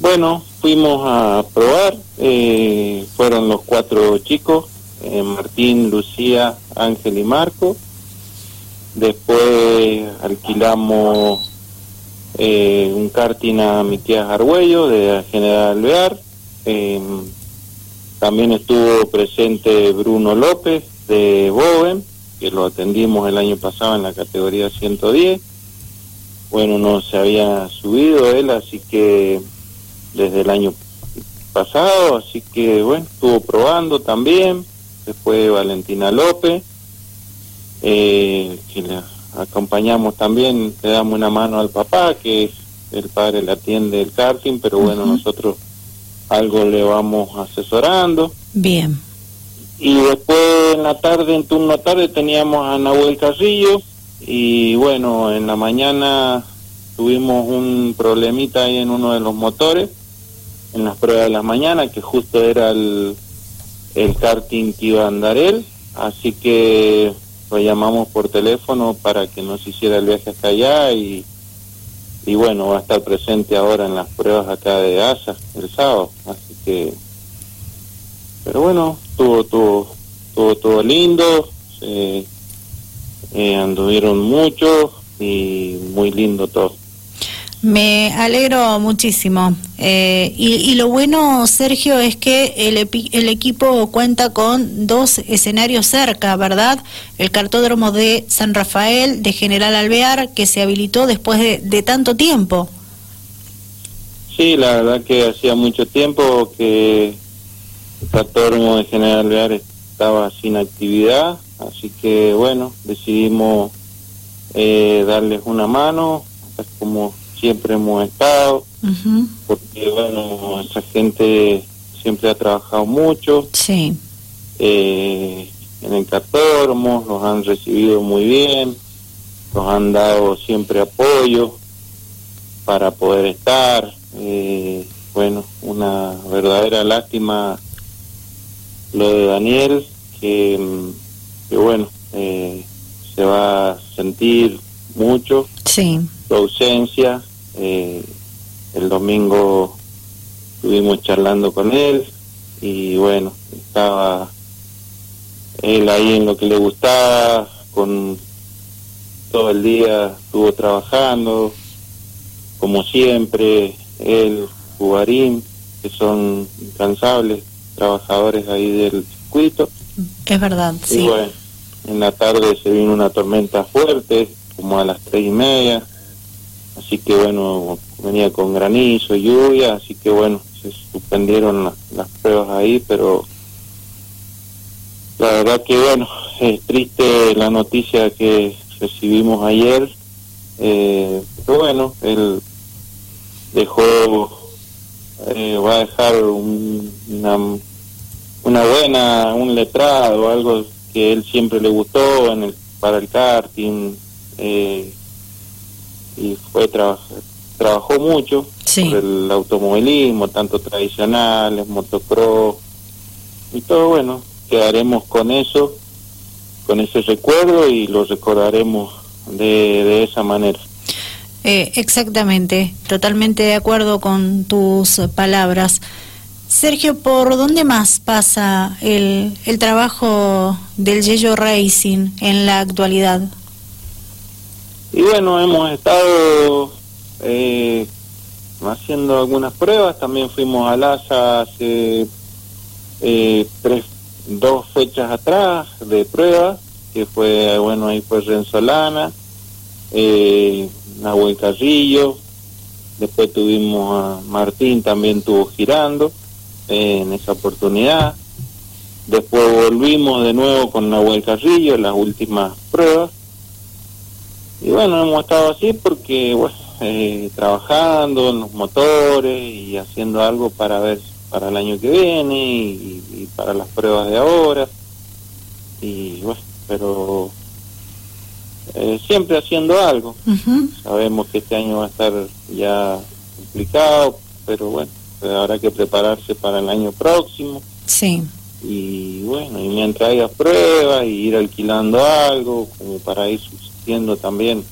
Bueno, fuimos a probar, eh, fueron los cuatro chicos, eh, Martín, Lucía, Ángel y Marco. Después alquilamos eh, un karting a mi tía Argüello de General Alvear. Em, también estuvo presente Bruno López de Boven, que lo atendimos el año pasado en la categoría 110. Bueno, no se había subido él, así que desde el año pasado, así que bueno, estuvo probando también. Después Valentina López, eh, que le acompañamos también, le damos una mano al papá, que el padre le atiende el karting, pero bueno, nosotros algo le vamos asesorando. Bien. Y después en la tarde, en turno tarde, teníamos a Nahuel Carrillo y bueno, en la mañana tuvimos un problemita ahí en uno de los motores, en las pruebas de la mañana, que justo era el, el karting que iba a andar él, así que lo llamamos por teléfono para que nos hiciera el viaje hasta allá y, y bueno, va a estar presente ahora en las pruebas acá de ASA el sábado, así que pero bueno, tuvo todo, todo, todo lindo, eh, anduvieron mucho y muy lindo todo. Me alegro muchísimo. Eh, y, y, lo bueno, Sergio, es que el, el, equipo cuenta con dos escenarios cerca, ¿verdad? El cartódromo de San Rafael, de General Alvear, que se habilitó después de, tanto tiempo. Sí, la verdad que hacía mucho tiempo que el cartódromo de General Alvear estaba sin actividad, así que bueno, decidimos eh, darles una mano, como siempre hemos estado, porque bueno, esa gente siempre ha trabajado mucho. Sí. Eh, en el cartódromo, los han recibido muy bien, nos han dado siempre apoyo para poder estar. Eh, bueno, una verdadera lástima lo de Daniel, que, que bueno, eh, se va a sentir mucho sí. su ausencia. Eh, el domingo estuvimos charlando con él y bueno, estaba él ahí en lo que le gustaba, con todo el día estuvo trabajando, como siempre, él, Jugarín, que son incansables trabajadores ahí del circuito. Es verdad, y sí. bueno, en la tarde se vino una tormenta fuerte, como a las tres y media, así que bueno, venía con granizo lluvia, así que bueno, se suspendieron la, las pruebas ahí, pero la verdad que bueno, es triste la noticia que recibimos ayer, eh, pero bueno, él dejó, eh, va a dejar un, una, una buena, un letrado, algo que él siempre le gustó en el, para el karting, eh, y fue trabajar trabajó mucho Sí. por el automovilismo, tanto tradicionales, motocross y todo bueno, quedaremos con eso, con ese recuerdo y lo recordaremos de, de esa manera. Eh, exactamente, totalmente de acuerdo con tus palabras. Sergio, ¿por dónde más pasa el, el trabajo del Yello Racing en la actualidad? Y bueno, hemos estado eh, haciendo algunas pruebas, también fuimos a Laza hace eh, tres, dos fechas atrás de pruebas, que fue, bueno, ahí fue Renzolana, eh, Nahuel Carrillo, después tuvimos a Martín, también estuvo girando eh, en esa oportunidad, después volvimos de nuevo con Nahuel Carrillo en las últimas pruebas, y bueno, hemos estado así porque, bueno, eh, trabajando en los motores y haciendo algo para ver para el año que viene y, y para las pruebas de ahora. Y bueno, pero eh, siempre haciendo algo. Sabemos que este año va a estar ya complicado, pero bueno, habrá que prepararse para el año próximo. Sí, Y bueno, y mientras haya pruebas y ir alquilando algo, como para ir también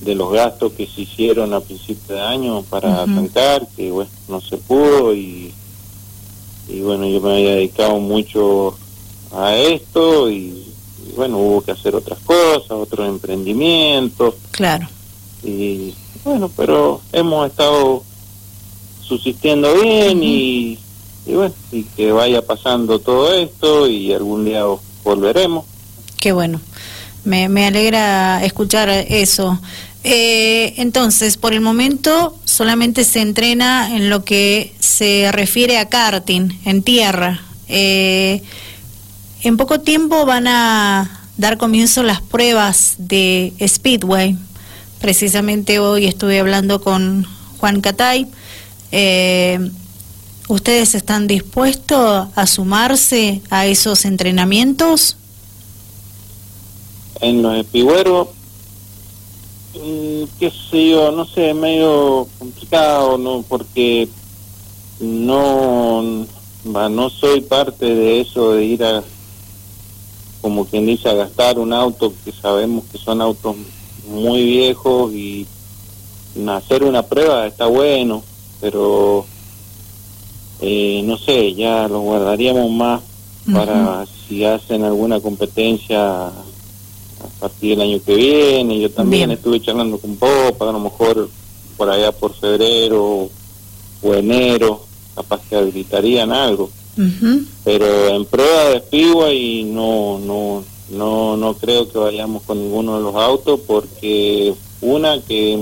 de los gastos que se hicieron a principio de año para arrancar, que bueno, no se pudo y, y bueno, yo me había dedicado mucho a esto y, bueno, hubo que hacer otras cosas, otros emprendimientos. Claro. Y bueno, pero hemos estado subsistiendo bien y, y bueno, y que vaya pasando todo esto y algún día volveremos. Qué bueno. Me, alegra escuchar eso. Eh, entonces, por el momento solamente se entrena en lo que se refiere a karting, en tierra. Eh, en poco tiempo van a dar comienzo las pruebas de Speedway. Precisamente hoy estuve hablando con Juan Catay. Eh, ¿Ustedes están dispuestos a sumarse a esos entrenamientos? En los espigüeros Mm, qué sé yo, no sé, medio complicado, ¿no? Porque no, no soy parte de eso de ir a, como quien dice, a gastar un auto que sabemos que son autos muy viejos y hacer una prueba está bueno, pero eh, no sé, ya lo guardaríamos más para si hacen alguna competencia partir del año que viene. Yo también estuve charlando con Popa, a lo mejor por allá por febrero o enero, capaz que habilitarían algo. Pero en prueba de y no, no, no, no creo que vayamos con ninguno de los autos porque una que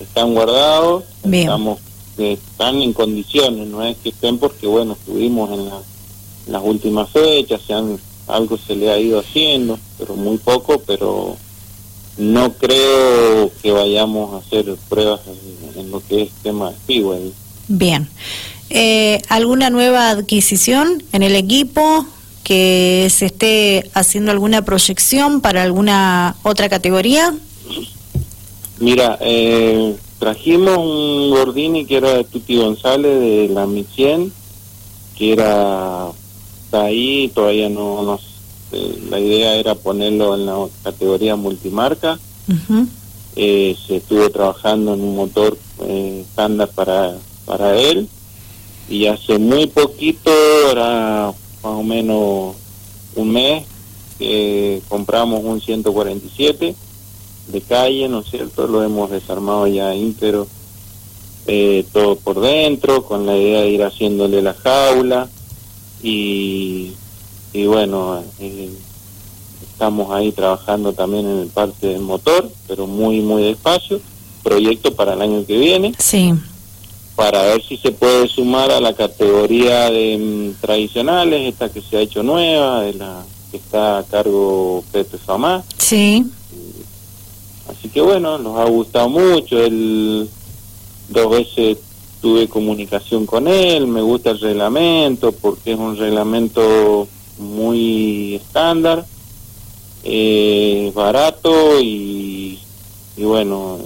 están guardados, estamos están en condiciones, no es que estén porque bueno, estuvimos en, en las últimas fechas, se han algo se le ha ido haciendo, pero muy poco, pero no creo que vayamos a hacer pruebas en, lo que es tema de Bien. Eh, ¿Alguna nueva adquisición en el equipo? ¿Que se esté haciendo alguna proyección para alguna otra categoría? Mira, eh, trajimos un Gordini que era de Tuti González de la Micien, que era está ahí, todavía no, no la idea era ponerlo en la categoría multimarca. Eh, se estuvo trabajando en un motor eh, estándar para, para él y hace muy poquito, era más o menos un mes, que compramos un 147 de calle, ¿no es cierto? Lo hemos desarmado ya íntegro, eh, todo por dentro, con la idea de ir haciéndole la jaula y, y bueno, eh, estamos ahí trabajando también en el parte del motor, pero muy, muy despacio. Proyecto para el año que viene. Sí. Para ver si se puede sumar a la categoría de mm, tradicionales, esta que se ha hecho nueva, de la que está a cargo Pepe Famá. Sí. Así que bueno, nos ha gustado mucho. el dos veces tuve comunicación con él, me gusta el reglamento porque es un reglamento muy estándar, eh, barato y, y, bueno,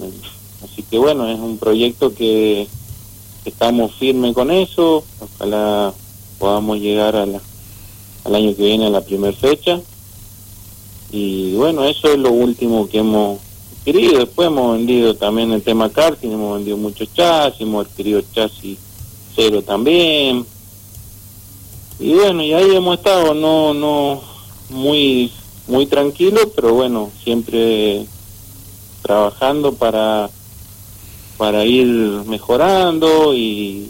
así que bueno, es un proyecto que estamos firmes con eso, ojalá podamos llegar a la, al año que viene a la primera fecha. Y bueno, eso es lo último que hemos Después hemos vendido también el tema karting, hemos vendido muchos chasis, hemos adquirido chasis cero también. Y bueno, y ahí hemos estado, no, no, muy, muy tranquilo, pero bueno, siempre trabajando para, para ir mejorando y,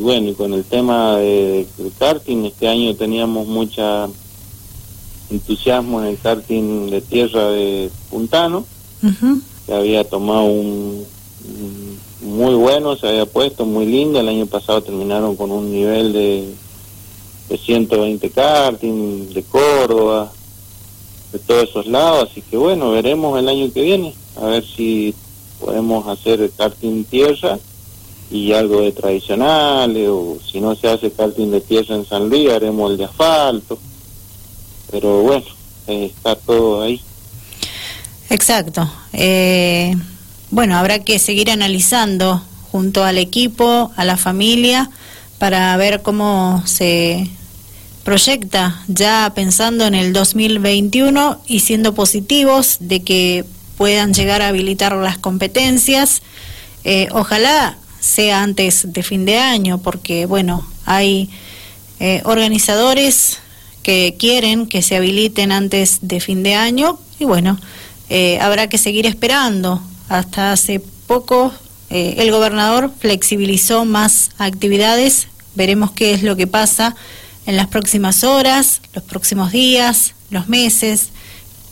bueno, y con el tema de, karting, este año teníamos mucha entusiasmo en el karting de tierra de Puntano había tomado un, muy bueno, se había puesto muy lindo, el año pasado terminaron con un nivel de, de 120 karting, de Córdoba, de todos esos lados, así que bueno, veremos el año que viene, a ver si podemos hacer karting tierra y algo de tradicional, o si no se hace karting de tierra en San Luis, haremos el de asfalto, pero bueno, eh, está todo ahí. Exacto. Eh, bueno, habrá que seguir analizando junto al equipo, a la familia, para ver cómo se proyecta ya pensando en el 2021 y siendo positivos de que puedan llegar a habilitar las competencias. Eh, ojalá sea antes de fin de año, porque bueno, hay eh, organizadores que quieren que se habiliten antes de fin de año y bueno, eh, habrá que seguir esperando. Hasta hace poco el gobernador flexibilizó más actividades, veremos qué es lo que pasa en las próximas horas, los próximos días, los meses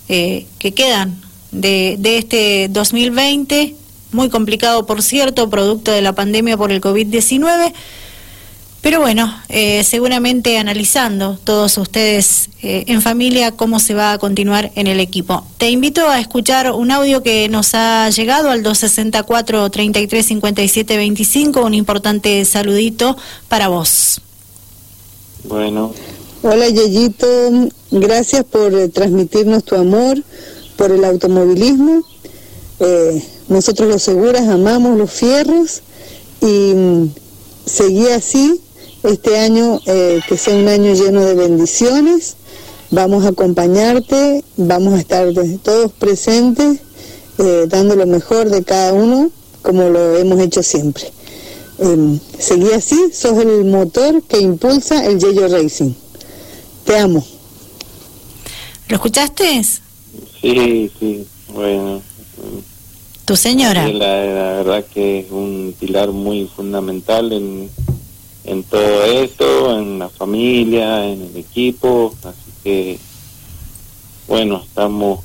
que quedan de, de este 2020 muy complicado, por cierto, producto de la pandemia por el COVID-19. Pero bueno, eh, seguramente analizando todos ustedes eh, en familia cómo se va a continuar en el equipo. Te invito a escuchar un audio que nos ha llegado al 264 33 57 25, un importante saludito para vos. Bueno. Hola Yeyito, gracias por eh, transmitirnos tu amor por el automovilismo. Eh, nosotros los seguras amamos los fierros y mm, seguí así este año, eh, que sea un año lleno de bendiciones. Vamos a acompañarte, vamos a estar todos presentes, eh, dando lo mejor de cada uno, como lo hemos hecho siempre. Em, seguí así, sos el motor que impulsa el Yello Racing. Te amo. ¿Lo escuchaste? Sí, sí, bueno. ¿Tu señora? La, verdad que es un pilar muy fundamental en, en todo esto, en la familia, en el equipo, así que bueno, estamos,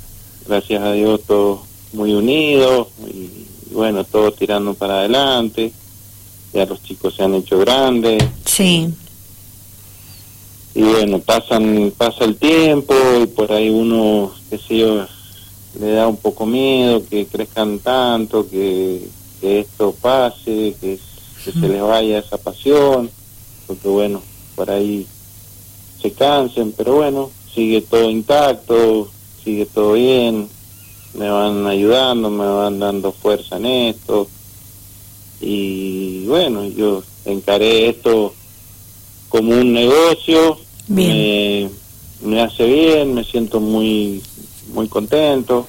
gracias a Dios, todos muy unidos y, bueno, todos tirando para adelante, ya los chicos se han hecho grandes. Sí. Y bueno, pasan, pasa el tiempo y por ahí uno, qué sé yo, le da un poco miedo que crezcan tanto, que, esto pase, que, se les vaya esa pasión, porque bueno, por ahí se cansen, pero bueno, sigue todo intacto, sigue todo bien, me van ayudando, me van dando fuerza en esto, y bueno, yo encaré esto como un negocio, Me, me hace bien, me siento muy muy contento.